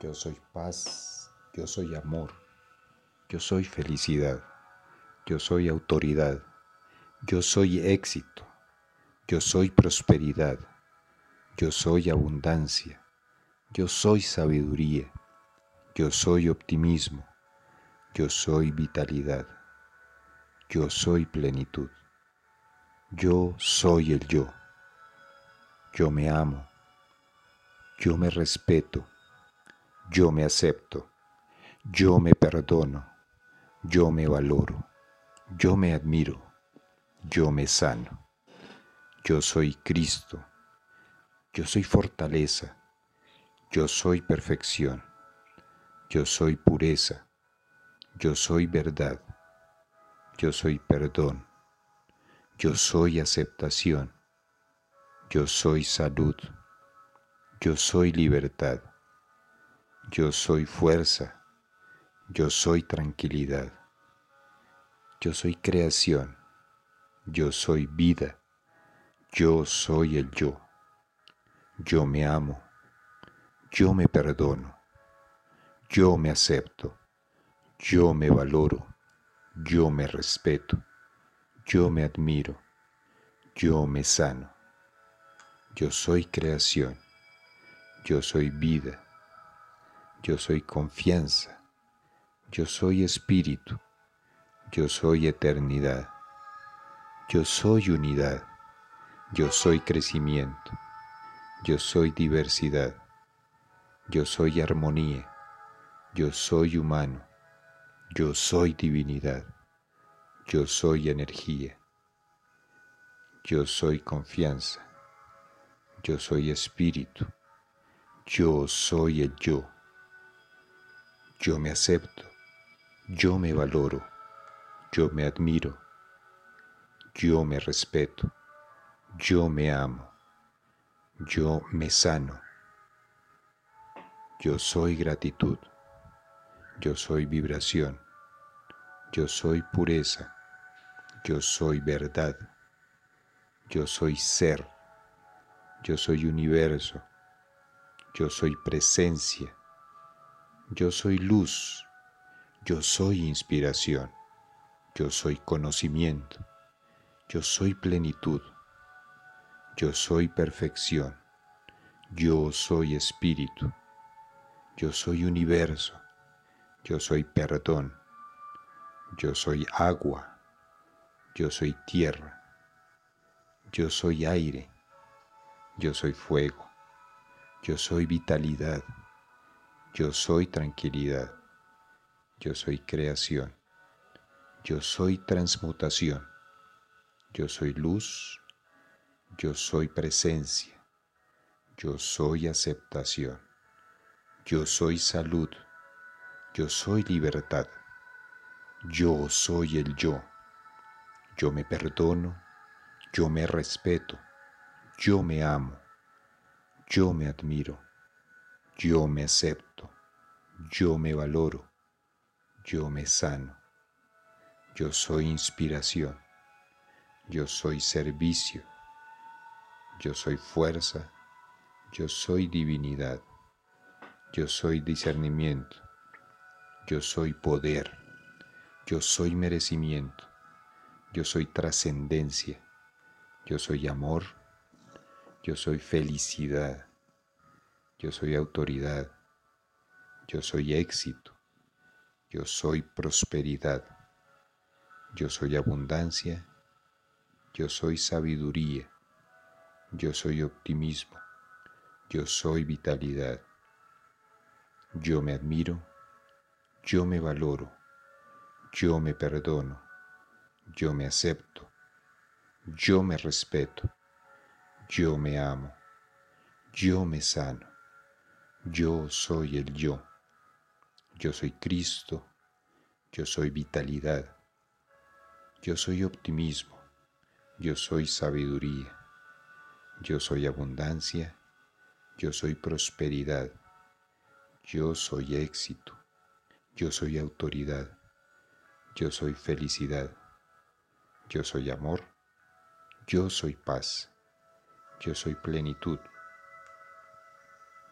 Yo soy paz, yo soy amor, yo soy felicidad, yo soy autoridad, yo soy éxito, yo soy prosperidad, yo soy abundancia, yo soy sabiduría, yo soy optimismo, yo soy vitalidad, yo soy plenitud, yo soy el yo, yo me amo, yo me respeto, yo me acepto, yo me perdono, yo me valoro, yo me admiro, yo me sano. Yo soy Cristo, yo soy fortaleza, yo soy perfección, yo soy pureza, yo soy verdad, yo soy perdón, yo soy aceptación, yo soy salud, yo soy libertad. Yo soy fuerza, yo soy tranquilidad, yo soy creación, yo soy vida, yo soy el yo, yo me amo, yo me perdono, yo me acepto, yo me valoro, yo me respeto, yo me admiro, yo me sano, yo soy creación, yo soy vida yo soy confianza, yo soy espíritu, yo soy eternidad, yo soy unidad, yo soy crecimiento, yo soy diversidad, yo soy armonía, yo soy humano, yo soy divinidad, yo soy energía, yo soy confianza, yo soy espíritu, yo soy el yo. Yo me acepto, yo me valoro, yo me admiro, yo me respeto, yo me amo, yo me sano. Yo soy gratitud, yo soy vibración, yo soy pureza, yo soy verdad, yo soy ser, yo soy universo, yo soy presencia, yo soy luz, yo soy inspiración, yo soy conocimiento, yo soy plenitud, yo soy perfección, yo soy espíritu, yo soy universo, yo soy perdón, yo soy agua, yo soy tierra, yo soy aire, yo soy fuego, yo soy vitalidad, yo soy tranquilidad. Yo soy creación. Yo soy transmutación. Yo soy luz. Yo soy presencia. Yo soy aceptación. Yo soy salud. Yo soy libertad. Yo soy el yo. Yo me perdono. Yo me respeto. Yo me amo. Yo me admiro yo me acepto, yo me valoro, yo me sano, yo soy inspiración, yo soy servicio, yo soy fuerza, yo soy divinidad, yo soy discernimiento, yo soy poder, yo soy merecimiento, yo soy trascendencia, yo soy amor, yo soy felicidad, yo soy autoridad, yo soy éxito, yo soy prosperidad, yo soy abundancia, yo soy sabiduría, yo soy optimismo, yo soy vitalidad, yo me admiro, yo me valoro, yo me perdono, yo me acepto, yo me respeto, yo me amo, yo me sano. Yo soy el yo. Yo soy Cristo. Yo soy vitalidad. Yo soy optimismo. Yo soy sabiduría. Yo soy abundancia. Yo soy prosperidad. Yo soy éxito. Yo soy autoridad. Yo soy felicidad. Yo soy amor. Yo soy paz. Yo soy plenitud.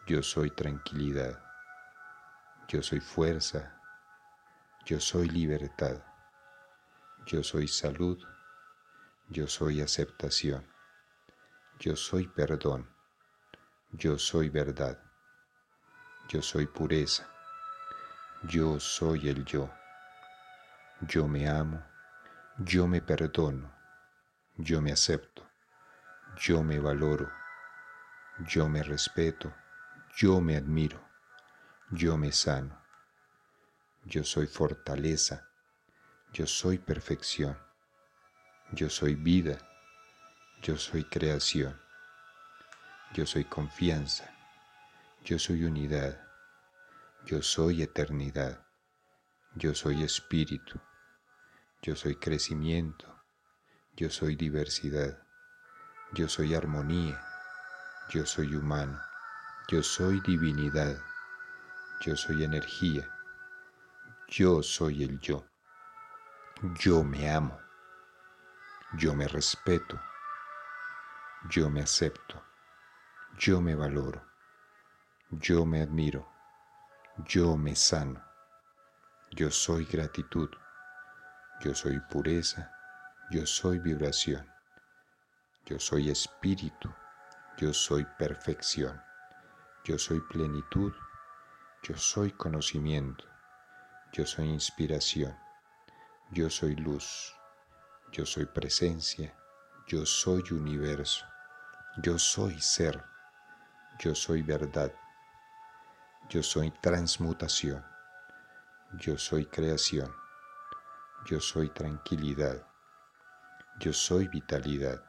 Yo soy tranquilidad. Yo soy fuerza. Yo soy libertad. Yo soy salud. Yo soy aceptación. Yo soy perdón. Yo soy verdad. Yo soy pureza. Yo soy el yo. Yo me amo. Yo me perdono. Yo me acepto. Yo me valoro. Yo me respeto. Yo me admiro. Yo me sano. Yo soy fortaleza. Yo soy perfección. Yo soy vida, yo soy creación, yo soy confianza, yo soy unidad, yo soy eternidad, yo soy espíritu, yo soy crecimiento, yo soy diversidad, yo soy armonía, yo soy humano, yo soy divinidad, yo soy energía, yo soy el yo, yo me amo. Yo me respeto, yo me acepto, yo me valoro, yo me admiro, yo me sano, yo soy gratitud, yo soy pureza, yo soy vibración, yo soy espíritu, yo soy perfección, yo soy plenitud, yo soy conocimiento, yo soy inspiración, yo soy luz yo soy presencia, yo soy universo, yo soy ser, yo soy verdad, yo soy transmutación, yo soy creación, yo soy tranquilidad, yo soy vitalidad,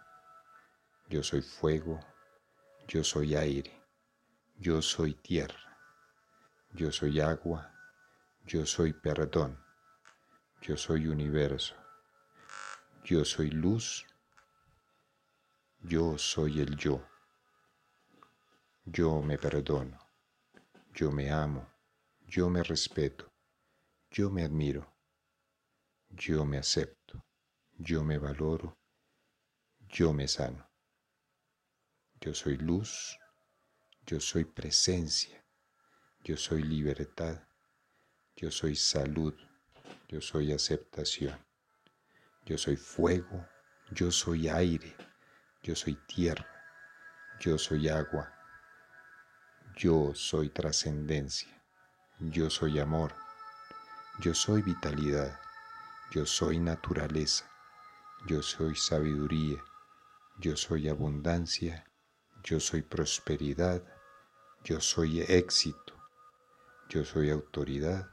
yo soy fuego, yo soy aire, yo soy tierra, yo soy agua, yo soy perdón, yo soy universo, yo soy luz, yo soy el yo, yo me perdono, yo me amo, yo me respeto, yo me admiro, yo me acepto, yo me valoro, yo me sano. Yo soy luz, yo soy presencia, yo soy libertad, yo soy salud, yo soy aceptación. Yo soy fuego, yo soy aire, yo soy tierra, yo soy agua, yo soy trascendencia, yo soy amor, yo soy vitalidad, yo soy naturaleza, yo soy sabiduría, yo soy abundancia, yo soy prosperidad, yo soy éxito, yo soy autoridad,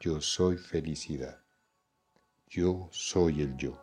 yo soy felicidad. Yo soy el yo.